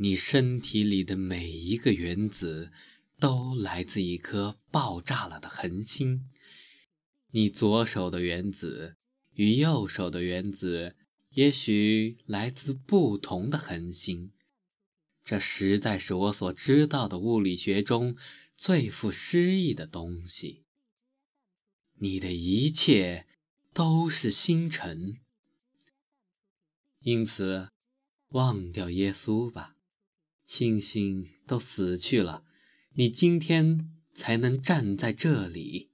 你身体里的每一个原子都来自一颗爆炸了的恒星。你左手的原子与右手的原子也许来自不同的恒星。这实在是我所知道的物理学中最富诗意的东西。你的一切都是星辰，因此忘掉耶稣吧。星星都死去了，你今天才能站在这里。